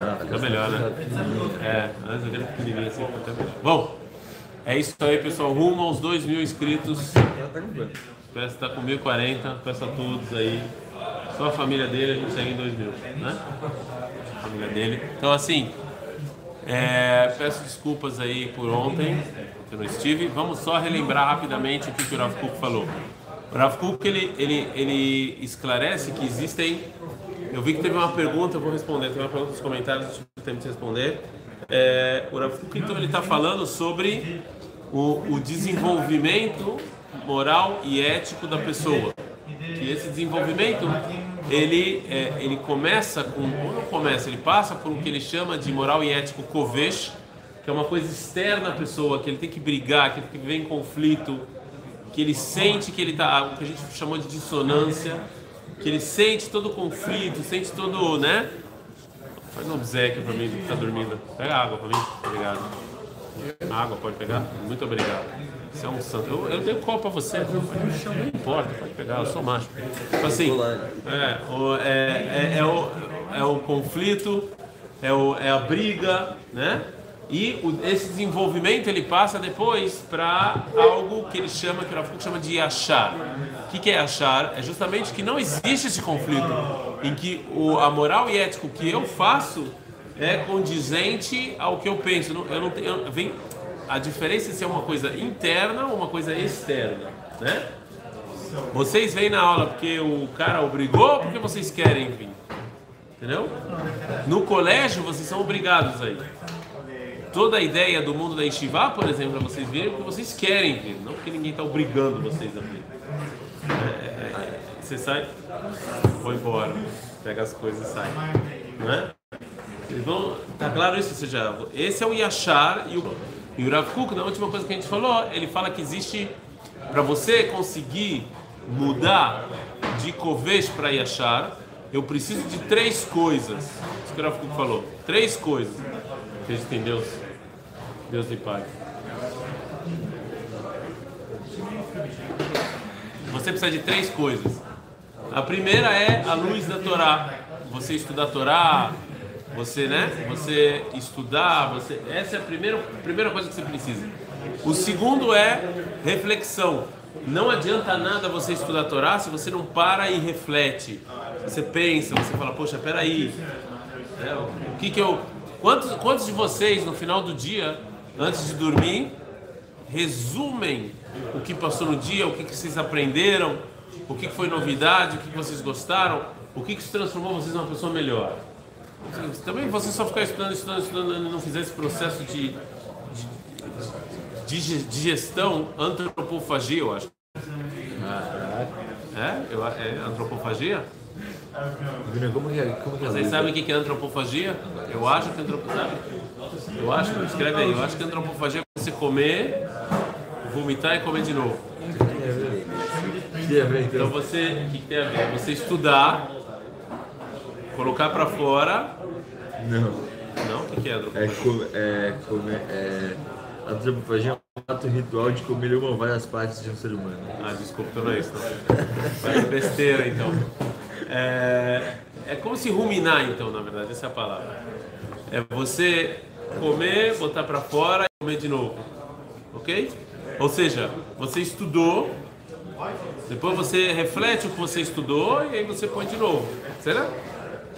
Fica melhor, né? É, antes eu quero pequenininho melhor. Bom, é isso aí, pessoal. Rumo aos 2 mil inscritos. Peço está com 1040. Peço a todos aí. Só a família dele, a gente segue em 2 mil, né? A família dele. Então, assim, é, peço desculpas aí por ontem, que eu não estive. Vamos só relembrar rapidamente o que o Rav Kuk falou. O Rav Kuk, ele, ele, ele esclarece que existem eu vi que teve uma pergunta, eu vou responder. Tem uma pergunta nos comentários, eu tive tempo de responder. É, o Rav então ele está falando sobre o, o, desenvolvimento moral e ético da pessoa. Que esse desenvolvimento ele é, ele começa com ou não começa, ele passa por o que ele chama de moral e ético kovesh, que é uma coisa externa à pessoa, que ele tem que brigar, que ele tem que viver em conflito, que ele sente que ele está, o que a gente chamou de dissonância que ele sente todo o conflito, sente todo, né? Faz um obsequio para mim que está dormindo. Pega água para mim. Obrigado. Água, pode pegar? Muito obrigado. Você é um santo. Eu, eu dei um copo para você. Não importa, pode pegar, eu sou macho. Tipo assim, é, o, é, é, é, o, é o conflito, é, o, é a briga, né? E o, esse desenvolvimento ele passa depois para algo que ele chama, que o Rafa chama de achar. O que, que, é achar? É justamente que não existe esse conflito em que o, a moral e ético que eu faço é condizente ao que eu penso. Eu não, eu, vem, a diferença é se é uma coisa interna ou uma coisa externa, né? Vocês vêm na aula porque o cara obrigou ou porque vocês querem vir? Entendeu? No colégio vocês são obrigados aí toda a ideia do mundo da Yeshiva, por exemplo, para vocês verem, porque vocês querem ver, não porque ninguém está obrigando vocês a ver. É, é, é, você sai, vou embora, pega as coisas e sai. Não é? Vão, tá claro isso? Ou seja, esse é o Yashar e o, e o Rav Kuk, na última coisa que a gente falou, ele fala que existe, para você conseguir mudar de Kovesh para Yashar, eu preciso de três coisas. Isso que o Rav Kuk falou. Três coisas. Acredita em Deus. Deus de Pai. Você precisa de três coisas. A primeira é a luz da Torá. Você estudar a Torá, você, né? Você estudar, você. Essa é a primeira, primeira coisa que você precisa. O segundo é reflexão. Não adianta nada você estudar a Torá se você não para e reflete. Você pensa, você fala, poxa, peraí. É, o que que eu Quantos, quantos de vocês, no final do dia, antes de dormir, resumem o que passou no dia, o que, que vocês aprenderam, o que, que foi novidade, o que, que vocês gostaram, o que, que se transformou vocês numa pessoa melhor? Também você só ficar estudando, estudando, estudando e não fizer esse processo de, de, de, de gestão, antropofagia, eu acho. É? Eu, é antropofagia? Como que é, como que é Vocês sabem o que é antropofagia? Eu acho que antropofagia. Eu acho, escreve aí, eu acho que antropofagia é você comer, vomitar e comer de novo. Então você, o que tem a ver? Você estudar, colocar para fora. Não. Não? O que é antropofagia? É, comer, é, antropofagia é um ato ritual de comer uma várias partes de um ser humano. Ah, desculpa, então não é isso. Não. Vai besteira então. É, é como se ruminar, então, na verdade, essa é a palavra. É você comer, botar para fora e comer de novo. Ok? Ou seja, você estudou, depois você reflete o que você estudou e aí você põe de novo. Será?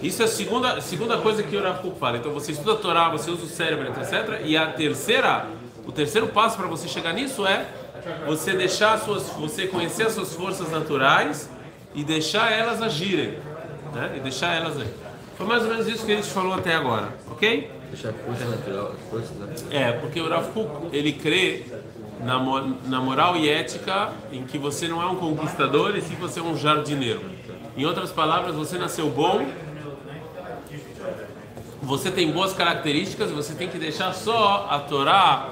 Isso é a segunda, segunda coisa que o Rav fala. Então você estuda a Torá, você usa o cérebro, etc. E a terceira, o terceiro passo para você chegar nisso é você deixar suas, você conhecer as suas forças naturais e deixar elas agirem, né? E deixar elas aí. Foi mais ou menos isso que a gente falou até agora, ok? Deixar força natural, força natural. É, porque o Rav Kuk, ele crê na, na moral e ética em que você não é um conquistador e sim você é um jardineiro. Em outras palavras, você nasceu bom, você tem boas características, você tem que deixar só a Torá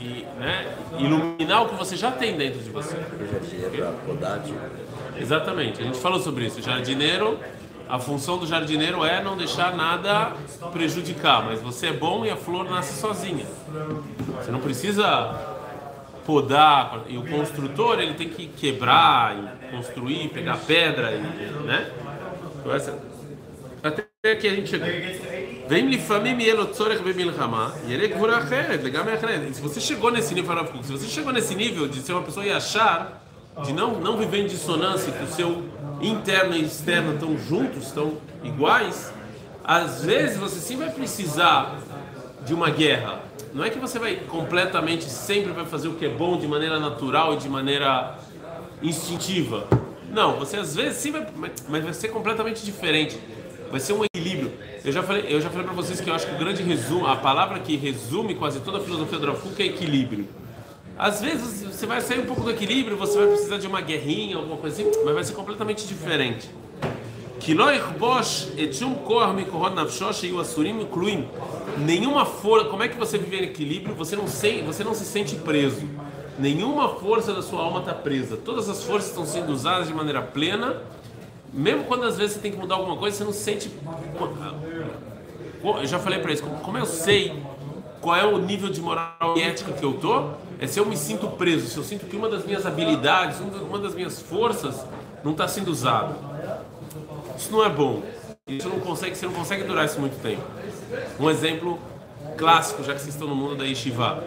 e né, iluminar o que você já tem dentro de você. Exatamente, a gente falou sobre isso. O jardineiro, a função do jardineiro é não deixar nada prejudicar, mas você é bom e a flor nasce sozinha. Você não precisa podar, e o construtor ele tem que quebrar, construir, pegar pedra, e, né? Então, até que a gente chegou. Vem lifamim yelo tzorech bemilchama, yere gvura acheret, legame acheret. Se você chegou nesse nível, se você chegou nesse nível de ser uma pessoa e achar, de não, não viver em dissonância, que o seu interno e externo estão juntos, estão iguais, às vezes você sim vai precisar de uma guerra. Não é que você vai completamente sempre vai fazer o que é bom de maneira natural e de maneira instintiva. Não, você às vezes sim vai, mas vai ser completamente diferente. Vai ser um equilíbrio. Eu já falei, eu já falei para vocês que eu acho que o grande resumo, a palavra que resume quase toda a filosofia do Rav é equilíbrio. Às vezes você vai sair um pouco do equilíbrio, você vai precisar de uma guerrinha, alguma coisa assim, mas vai ser completamente diferente. Nenhuma força, como é que você vive em equilíbrio? Você não, se, você não se sente preso. Nenhuma força da sua alma está presa. Todas as forças estão sendo usadas de maneira plena. Mesmo quando às vezes você tem que mudar alguma coisa, você não sente. Eu já falei para isso. Como eu sei qual é o nível de moral e ética que eu tô? É se eu me sinto preso, se eu sinto que uma das minhas habilidades, uma das minhas forças não está sendo usada. Isso não é bom. Isso não consegue, você não consegue durar isso muito tempo. Um exemplo clássico, já que vocês estão no mundo da yeshiva.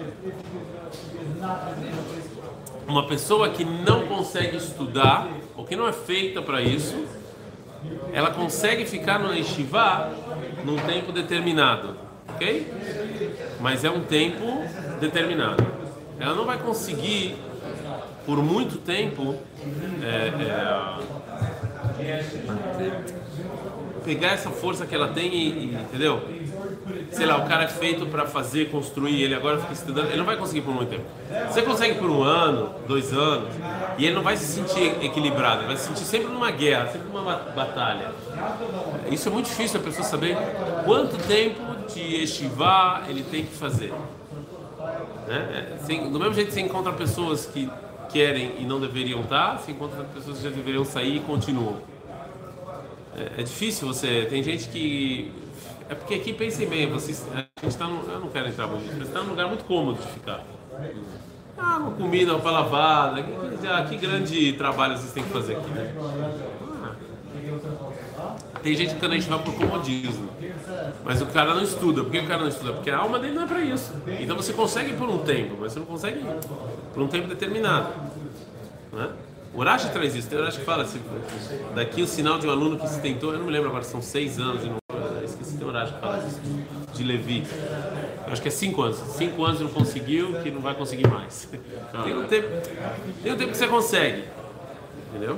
Uma pessoa que não consegue estudar, ou que não é feita para isso, ela consegue ficar no yeshiva num tempo determinado, ok? Mas é um tempo determinado. Ela não vai conseguir, por muito tempo, é, é, pegar essa força que ela tem e, e entendeu? sei lá, o cara é feito para fazer, construir, ele agora fica estudando, ele não vai conseguir por muito tempo. Você consegue por um ano, dois anos, e ele não vai se sentir equilibrado, ele vai se sentir sempre numa guerra, sempre numa batalha. Isso é muito difícil a pessoa saber quanto tempo de estivar ele tem que fazer. Né? É, do mesmo jeito que você encontra pessoas que querem e não deveriam estar, você encontra pessoas que já deveriam sair e continuam. É, é difícil você. Tem gente que é porque aqui pensem bem, vocês, a gente está eu não quero entrar muito, mas está num lugar muito cômodo de ficar. Ah, uma comida, uma palavada, que, ah, que grande trabalho vocês têm que fazer aqui, né? Ah, tem gente que a gente vai por comodismo, mas o cara não estuda. Por que o cara não estuda? Porque a alma dele não é para isso. Então você consegue por um tempo, mas você não consegue por um tempo determinado. Né? O Rashi traz isso. Tem o Rashi que fala assim, daqui o sinal de um aluno que se tentou, eu não me lembro agora, são seis anos e não Rashi que fala isso, de Levi. Eu acho que é cinco anos. Cinco anos não conseguiu, que não vai conseguir mais. Tem um tempo, tem um tempo que você consegue. Entendeu?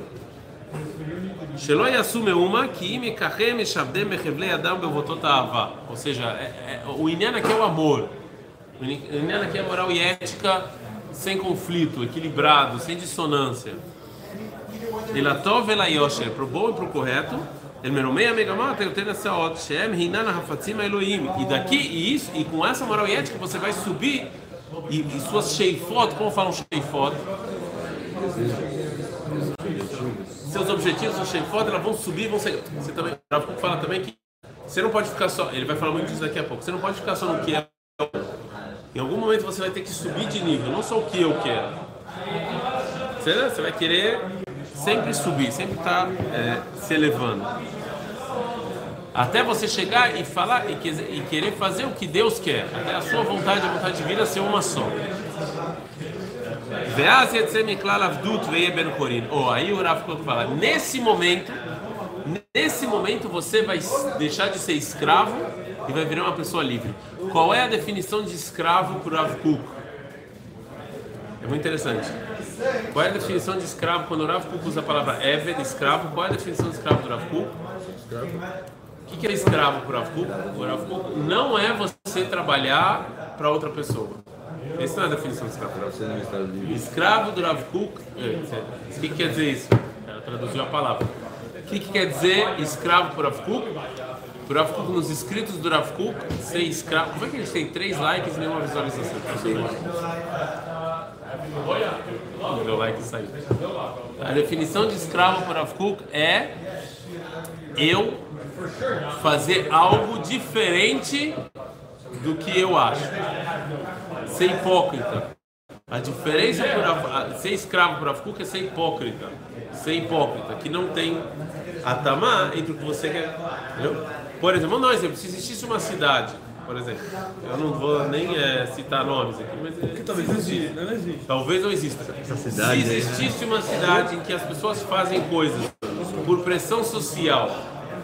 Shelo Yasume uma que me carreme shabdem mechevlei adam bevotot ahava. Ou seja, o Inyan aqui é o amor. O Inyan aqui é moral e ética sem conflito, equilibrado, sem dissonância. Elatov elayosher, pro bom e pro correto. Elmeromei amegamata, eu tenho essa ot. Shem hinan hafatzim Elohim. E daqui, e isso, e com essa moral e ética você vai subir e, suas sheifot, como falam sheifot? Seus objetivos, suas sheifot, elas vão subir, vão ser. Você também, fala também que você não pode ficar só, ele vai falar muito disso daqui a pouco, você não pode ficar só no que é. Em algum momento você vai ter que subir de nível, não só o que eu quero. Você, você vai querer sempre subir, sempre estar tá, é, se elevando. Até você chegar e falar e, querer fazer o que Deus quer. Até a sua vontade, a vontade divina ser uma só. Oh, aí o Rav fala, nesse momento, nesse momento você vai deixar de ser escravo e vai virar uma pessoa livre. Qual é a definição de escravo para o Rav Kuk? É muito interessante. Qual é a definição de escravo quando o Rav Kuk usa a palavra Eved, escravo? Qual é a definição de escravo do Rav Kuk? O que, é escravo por Avkuk? Por Avkuk não é você trabalhar para outra pessoa. Essa não é a definição de escravo. Escravo do Rav Kuk, é, o que, que quer dizer isso? Ela traduziu a palavra. O que, que quer dizer escravo por Rav Kuk? Por Rav Kuk, nos escritos do Rav Kuk, ser escravo. Como é que gente tem três likes e nenhuma visualização? Meu like saiu. A definição de escravo por Rav Kuk é eu fazer algo diferente do que eu acho. Ser hipócrita. A diferença por ser escravo por Avkuk é ser hipócrita. Ser hipócrita, que não tem atamá entre o que você quer. Entendeu? Por exemplo, vamos dar um exemplo. Se existisse uma cidade, por exemplo, eu não vou nem é, citar nomes aqui, mas é, Talvez existe, não existe. talvez não exista. Essa cidade Se existisse uma cidade em que as pessoas fazem coisas por pressão social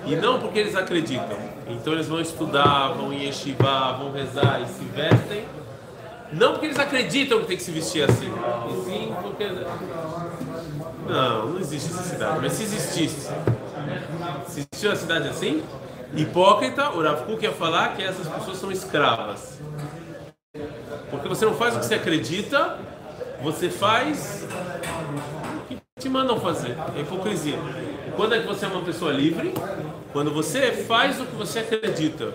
e não porque eles acreditam, então eles vão estudar, vão em yeshiva, vão rezar e se vestem, não porque eles acreditam que tem que se vestir assim, e sim porque. Não, não existe essa cidade, mas se existisse, se existisse uma cidade assim, hipócrita, o Rav ia falar que essas pessoas são escravas. Porque você não faz o que você acredita, você faz o que te mandam fazer. É hipocrisia. Quando é que você é uma pessoa livre? Quando você faz o que você acredita.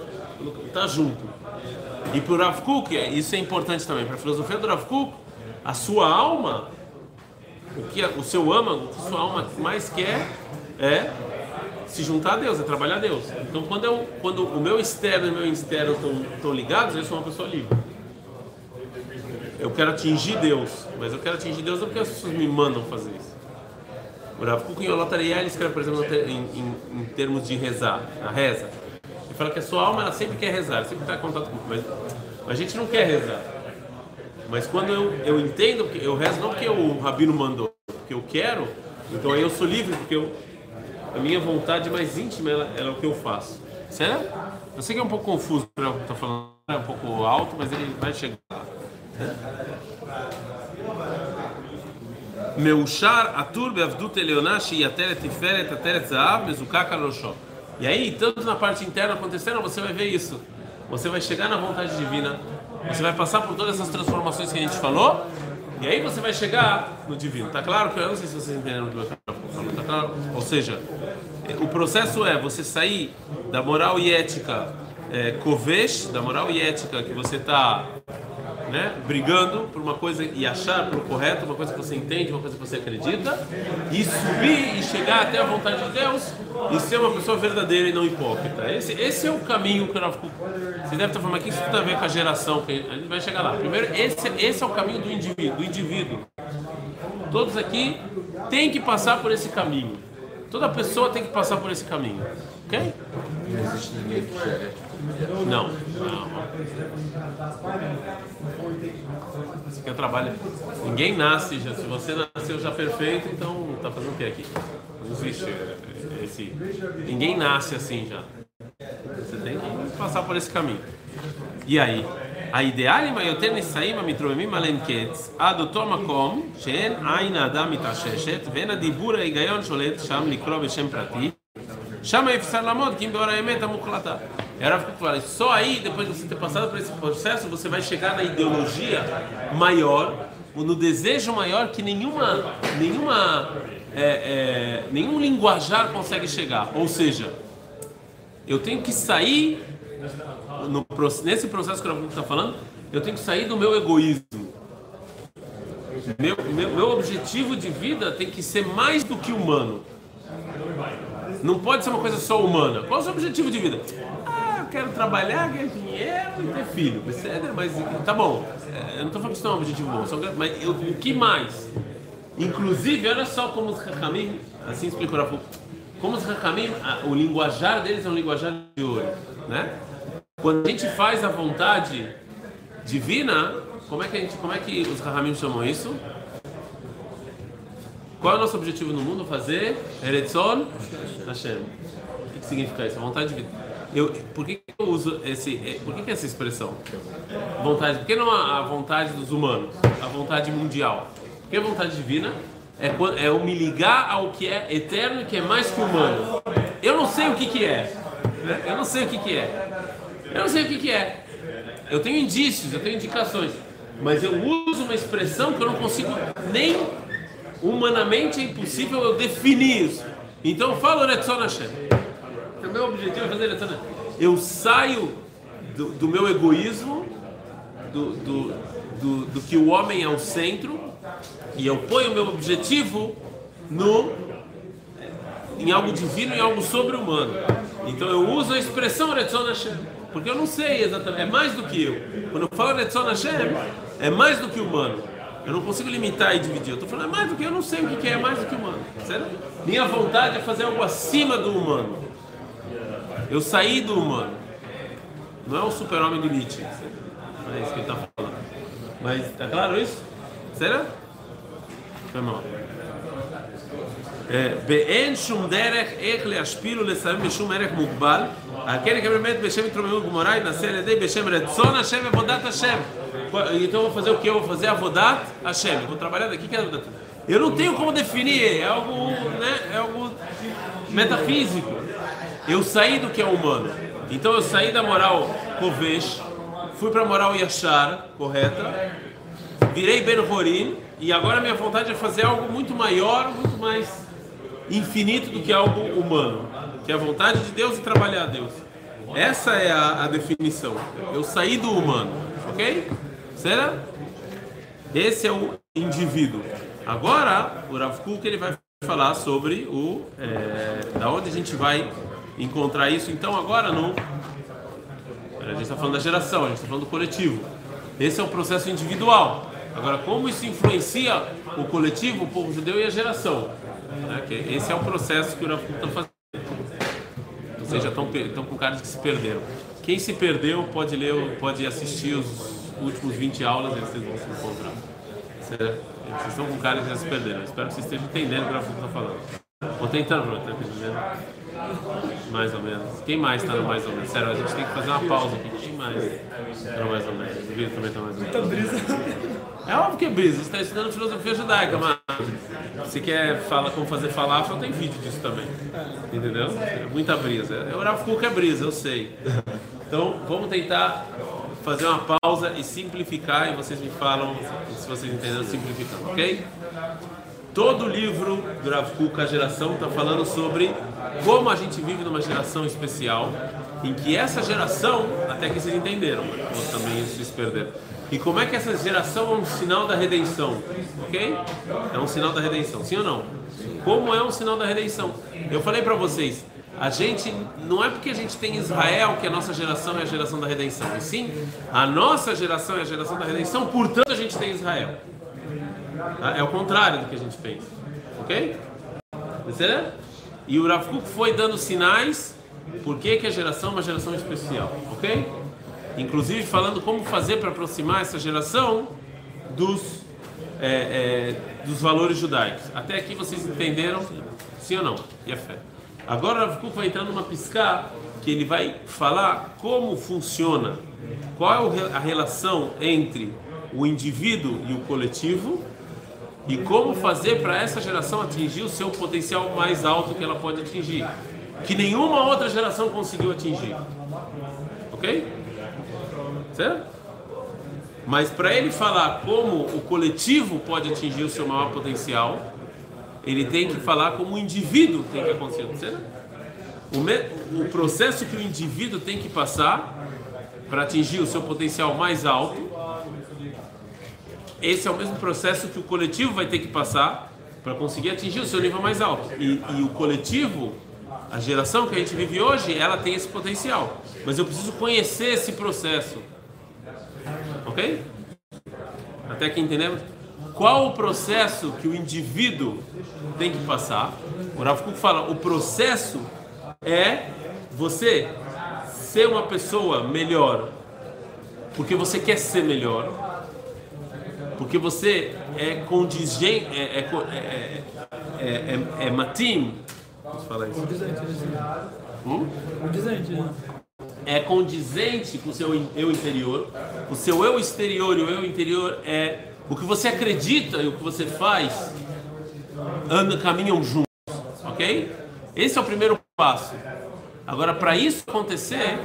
Está junto. E para o Rav Kuk, isso é importante também. Para a filosofia do Rav Kuk, a sua alma, o que o seu âmago, o que sua alma mais quer é se juntar a Deus, é trabalhar a Deus. Então, quando, eu, quando o meu externo e o meu interno estão, ligados, eu sou uma pessoa livre. Eu quero atingir Deus, mas eu quero atingir Deus não porque as pessoas me mandam fazer isso. O Rav Kuk em Olotariel ele escreve, por exemplo, em, em, em termos de rezar, a reza fala que a sua alma ela sempre quer rezar, sempre está em contato com mas a gente não quer rezar. Mas quando eu, eu entendo, eu rezo não porque o rabino mandou, porque eu quero, então aí eu sou livre, porque eu, a minha vontade mais íntima ela, ela é o que eu faço. Será? É, eu sei que é um pouco confuso para o que está falando, é um pouco alto, mas ele vai chegar lá. Meushar atur beavdut eleonashi yateret tiferet ateret zaav mezukaka loshom. E aí, tanto na parte interna acontecendo, você vai ver isso. Você vai chegar na vontade divina, você vai passar por todas essas transformações que a gente falou, e aí você vai chegar no divino. Tá claro que eu não sei se vocês entenderam o que eu falando, tá claro? Ou seja, o processo é você sair da moral e ética é, da moral e ética que você está né, brigando por uma coisa e achar por correto uma coisa que você entende, uma coisa que você acredita, e subir e chegar até a vontade de Deus e ser uma pessoa verdadeira e não hipócrita. Esse, esse é o caminho que eu Você deve estar falando, mas que isso tem a ver com a geração? Que a gente vai chegar lá. Primeiro, esse, esse é o caminho do indivíduo, do indivíduo. Todos aqui têm que passar por esse caminho. Toda pessoa tem que passar por esse caminho. Ok? Não existe ninguém que chega. Não. não. Isso aqui é o trabalho. Ninguém nasce já. Se você nasceu já perfeito, então tá fazendo o que aqui? Não existe esse. Ninguém nasce assim já. Você tem que passar por esse caminho. E aí? האידיאלים היותר נישאים המתרוממים עליהם קץ עד אותו מקום שאין עין האדם מתעששת ואין הדיבור ההיגיון שולט שם לקרוא בשם פרטי שם אפשר לעמוד כי אם באור האמת המוחלטה. Era falar, só aí, depois de você ter passado por esse processo, você vai chegar na ideologia maior, no desejo maior que nenhuma, nenhuma, é, é, nenhum linguajar consegue chegar. Ou seja, eu tenho que sair, no, nesse processo que o está falando, eu tenho que sair do meu egoísmo. Meu, meu, meu objetivo de vida tem que ser mais do que humano. Não pode ser uma coisa só humana. Qual é o seu objetivo de vida? Quero trabalhar, ganhar dinheiro e ter filho. Mas tá bom. Eu não estou falando que isso é um objetivo bom. Mas eu, o que mais? Inclusive, olha só como os Hakamim, assim explicou a como os Hakamim, o linguajar deles é um linguajar de ouro, né? Quando a gente faz a vontade divina, como é que a gente, como é que os Hakamim chamam isso? Qual é o nosso objetivo no mundo? Fazer Eretzon Hashem. O que significa isso? A vontade divina. Eu, por que, que eu uso esse, por que, que essa expressão? Vontade, por que não a, a vontade dos humanos? A vontade mundial? Porque a vontade divina é, quando- é eu me ligar ao que é eterno e que é mais que humano. Eu não sei o que, que é. né? Eu não sei o que, que é. Eu não sei o que, que é. Eu tenho indícios, eu tenho indicações. Mas eu uso uma expressão que eu não consigo nem humanamente é impossível eu definir isso. Então eu falo Retzon Hashem. O meu objetivo é fazer Hashem. Eu saio do, do meu egoísmo, do, do, do, do que o homem é o centro, e eu ponho o meu objetivo no em algo divino e algo sobre-humano. Então eu uso a expressão Retzon Hashem, porque eu não sei exatamente, é mais do que eu. Quando eu falo Retzon Hashem, é mais do que humano. Eu não consigo limitar e dividir. Eu estou falando, é mais do que eu não sei o que é, é mais do que humano. Certo? Minha vontade é fazer algo acima do humano. Eu saí do humano. Não é o super-homem do Nietzsche. Não é isso que ele está falando. Mas, tá claro isso? Será? Foi mal. באין שום דרך איך להשפיל ולסיים בשום ערך מוגבל, על כן יקבל באמת בשם התרוממות גמורה, ינסה על ידי בשם רצון השם ועבודת השם. Então eu vou fazer o que? Eu vou fazer avodat Hashem. Eu vou trabalhar daqui que é avodat Eu não tenho como definir, é algo, né, é algo metafísico. Eu saí do que é humano. Então eu saí da moral Kovesh, fui para a moral Yashar, correta, virei Ben Horim, e agora minha vontade é fazer algo muito maior, muito mais infinito do que algo humano, que é a vontade de Deus e trabalhar a Deus. Essa é a, a definição. Eu saí do humano, ok? Será? Esse é o indivíduo. Agora, o Rav Kuk, ele vai falar sobre o é, da onde a gente vai encontrar isso. Então, agora no a gente está falando da geração, a gente está falando do coletivo. Esse é o processo individual. Agora, como isso influencia o coletivo, o povo judeu e a geração? Né? esse é o processo que o Rav está fazendo. Vocês já estão, estão com caras que se perderam. Quem se perdeu pode ler, pode assistir os últimos 20 aulas e vocês vão se encontrar. Vocês estão com caras que já se perderam. espero que vocês estejam entendendo o que o Rav está falando. Vou tentando, tá entendendo? Mais ou menos. Quem mais está no mais ou menos? Sério, a gente tem que fazer uma pausa aqui. Quem mais está no mais ou menos? O Vitor também está mais ou menos. Muita brisa. É óbvio que é brisa, você está estudando filosofia judaica, mas se quer falar como fazer falafel, tem vídeo disso também. Entendeu? É muita brisa. É o Rav Kuk é brisa, eu sei. Então, vamos tentar fazer uma pausa e simplificar, e vocês me falam se vocês entenderam simplificando, ok? Todo livro do Rav Kuk, a geração, está falando sobre como a gente vive numa geração especial, em que essa geração, até que vocês entenderam, ou também se perderam e como é que essa geração é um sinal da redenção? Ok? É um sinal da redenção, sim ou não? Como é um sinal da redenção? Eu falei para vocês, a gente não é porque a gente tem Israel que a nossa geração é a geração da redenção, e sim a nossa geração é a geração da redenção, portanto a gente tem Israel. É o contrário do que a gente pensa, ok? E o Rav Kuk foi dando sinais por que, que a geração é uma geração especial, ok? inclusive falando como fazer para aproximar essa geração dos, é, é, dos valores judaicos. Até aqui vocês entenderam? Sim ou não? E a fé. Agora o Rav vai entrar numa piscar que ele vai falar como funciona, qual é a relação entre o indivíduo e o coletivo e como fazer para essa geração atingir o seu potencial mais alto que ela pode atingir, que nenhuma outra geração conseguiu atingir. Ok? Certo? Mas para ele falar como o coletivo pode atingir o seu maior potencial, ele tem que falar como o indivíduo tem que acontecer. Certo? O, me, o processo que o indivíduo tem que passar para atingir o seu potencial mais alto, esse é o mesmo processo que o coletivo vai ter que passar para conseguir atingir o seu nível mais alto. E, e o coletivo, a geração que a gente vive hoje, ela tem esse potencial. Mas eu preciso conhecer esse processo. Ok? Até que entendemos? Qual o processo que o indivíduo tem que passar? O Rav Kuk fala, o processo é você ser uma pessoa melhor, porque você quer ser melhor, porque você é condigente, é, é, é, é, é, é matim, posso falar isso? Condizente, hum? Condizente, né? é condizente com o seu eu interior. O seu eu exterior e o eu interior é o que você acredita e o que você faz andam, caminham juntos, ok? Esse é o primeiro passo. Agora, para isso acontecer,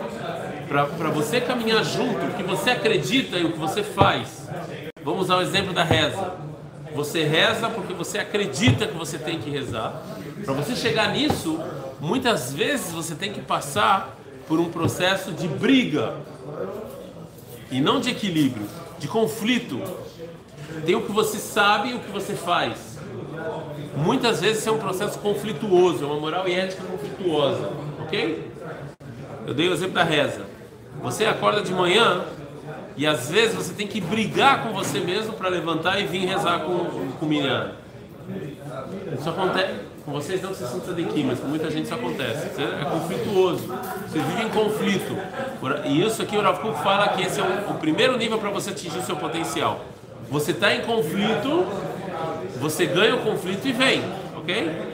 para você caminhar junto, o que você acredita e o que você faz, vamos usar o exemplo da reza. Você reza porque você acredita que você tem que rezar. Para você chegar nisso, muitas vezes você tem que passar por um processo de briga e não de equilíbrio, de conflito. Tem o que você sabe e o que você faz. Muitas vezes é um processo conflituoso, é uma moral e ética conflituosa, ok? Eu dei o exemplo da reza. Você acorda de manhã e às vezes você tem que brigar com você mesmo para levantar e vir rezar com, com o Miriam. Isso acontece, com vocês não se sinta de mas com muita gente isso acontece. Você é conflituoso, você vive em conflito. E isso aqui o Rav fala que esse é o, o primeiro nível para você atingir o seu potencial. Você está em conflito, você ganha o conflito e vem, ok?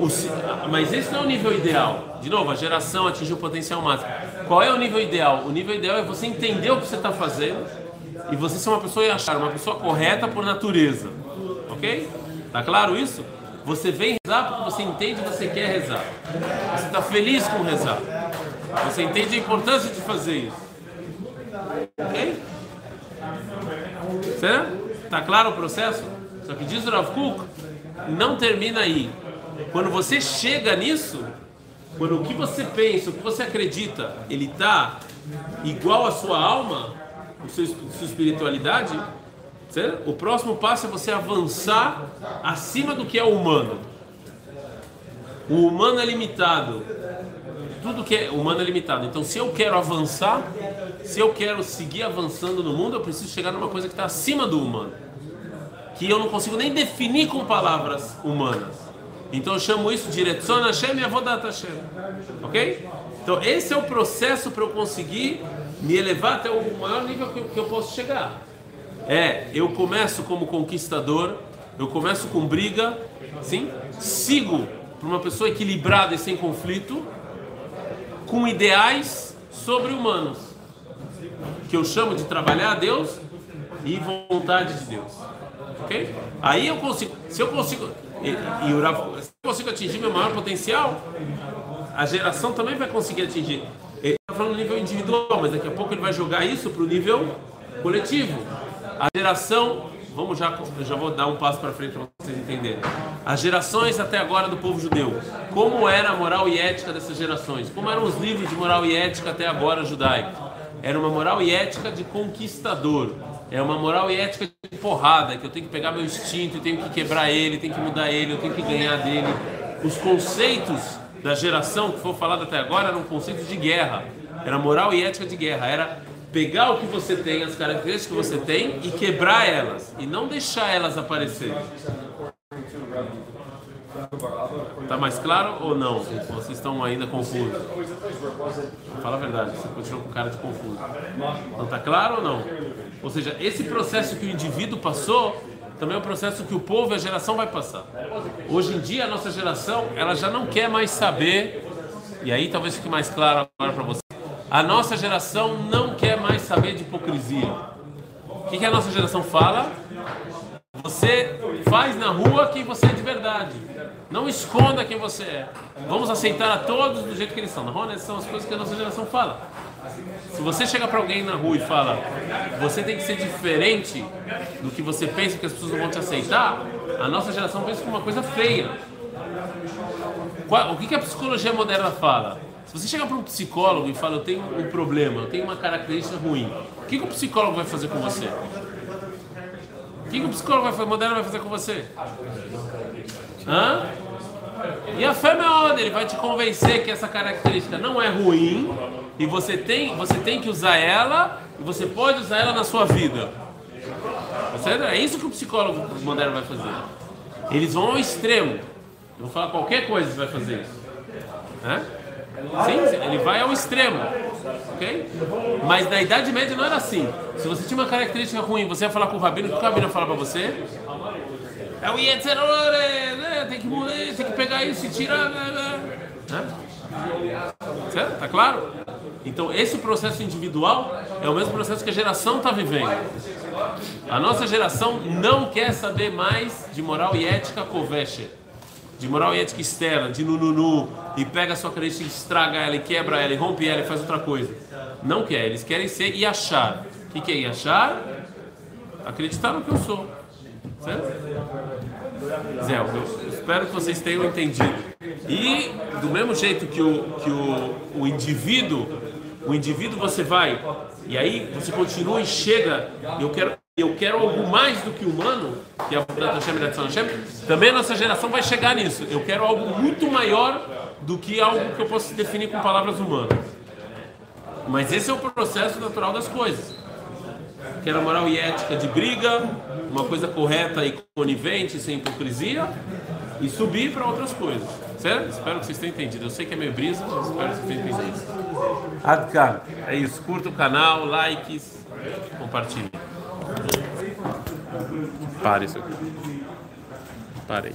O, mas esse não é o nível ideal. De novo, a geração atingiu o potencial máximo. Qual é o nível ideal? O nível ideal é você entender o que você está fazendo e você ser uma pessoa e achar uma pessoa correta por natureza, ok? Tá claro isso? Você vem rezar porque você entende que você quer rezar. Você está feliz com rezar. Você entende a importância de fazer isso. Ok? Certo? Tá claro o processo? Só que diz o Rav Kuk, não termina aí. Quando você chega nisso, quando o que você pensa, o que você acredita, ele está igual à sua alma, a sua, espiritualidade, o próximo passo é você avançar acima do que é humano. O humano é limitado. Tudo que é humano é limitado. Então, se eu quero avançar, se eu quero seguir avançando no mundo, eu preciso chegar numa coisa que está acima do humano. Que eu não consigo nem definir com palavras humanas. Então eu chamo isso de Retzon Hashem e Avodat Hashem. Ok? Então esse é o processo para eu conseguir me elevar até o maior nível que, que eu posso chegar. É, eu começo como conquistador, eu começo com briga, sim? Sigo para uma pessoa equilibrada e sem conflito, com ideais sobre-humanos, que eu chamo de trabalhar a Deus e vontade de Deus. Ok? Aí eu consigo, se eu consigo, e, o Rav, se eu consigo atingir meu maior potencial, a geração também vai conseguir atingir. Ele está falando no nível individual, mas daqui a pouco ele vai jogar isso para o nível coletivo. A geração, vamos já, já vou dar um passo para frente para vocês entenderem. As gerações até agora do povo judeu, como era a moral e ética dessas gerações? Como eram os livros de moral e ética até agora judaicos? Era uma moral e ética de conquistador é uma moral e ética de porrada, que eu tenho que pegar meu instinto, eu tenho que quebrar ele, tenho que mudar ele, eu tenho que ganhar dele. Os conceitos da geração que foi falado até agora eram conceitos de guerra. Era moral e ética de guerra. Era pegar o que você tem, as características que você tem e quebrar elas e não deixar elas aparecerem. Tá mais claro ou não? Vocês estão ainda confusos? Fala a verdade, você continua com cara de confuso. Não tá claro ou não? Ou seja, esse processo que o indivíduo passou também é um processo que o povo e a geração vai passar. Hoje em dia a nossa geração, ela já não quer mais saber, e aí talvez fique mais claro agora para você. A nossa geração não quer mais saber de hipocrisia. O que, que a nossa geração fala? Você faz na rua quem você é de verdade. Não esconda quem você é. Vamos aceitar a todos do jeito que eles são. Não, essas são as coisas que a nossa geração fala. Se você chega para alguém na rua e fala, você tem que ser diferente do que você pensa que as pessoas não vão te aceitar, a nossa geração pensa como uma coisa feia. O que a psicologia moderna fala? Se você chegar para um psicólogo e fala, eu tenho um problema, eu tenho uma característica ruim, o que o psicólogo vai fazer com você? O que o psicólogo moderno vai fazer com você? Hã? E a fé é ele vai te convencer que essa característica não é ruim e você tem, você tem que usar ela e você pode usar ela na sua vida. É isso que o psicólogo moderno vai fazer. Eles vão ao extremo. vão falar qualquer coisa, você vai fazer isso. Sim, ele vai ao extremo. Ok? Mas na Idade Média não era assim. Se você tinha uma característica ruim, você ia falar com o rabino, o que o rabino ia falar para você? É o né? tem que morrer, tem que pegar isso e tirar. Né? né? Certo? Tá claro? Então, esse processo individual é o mesmo processo que a geração está vivendo. A nossa geração não quer saber mais de moral e ética koveche, de moral e ética externa, de nununu, e pega a sua crença e estraga ela, e quebra ela, e rompe ela, e faz outra coisa. Não quer, eles querem ser e achar. O que, que é e achar? Acreditar no que eu sou. Certo? Zé, eu espero que vocês tenham entendido. E do mesmo jeito que o, que o, o indivíduo, o indivíduo você vai, e aí você continua e chega, eu quero, eu quero algo mais do que humano, que é a Hashem e Hashem, também a nossa geração vai chegar nisso. Eu quero algo muito maior do que algo que eu posso definir com palavras humanas. Mas esse é o processo natural das coisas. Que era moral e ética de briga, uma coisa correta e conivente, sem hipocrisia, e subir para outras coisas. Certo? Espero que vocês tenham entendido. Eu sei que é meio brisa, mas espero que vocês tenham entendido. Adkan, é isso. Curta o canal, likes, compartilhe. Pare isso. Parei.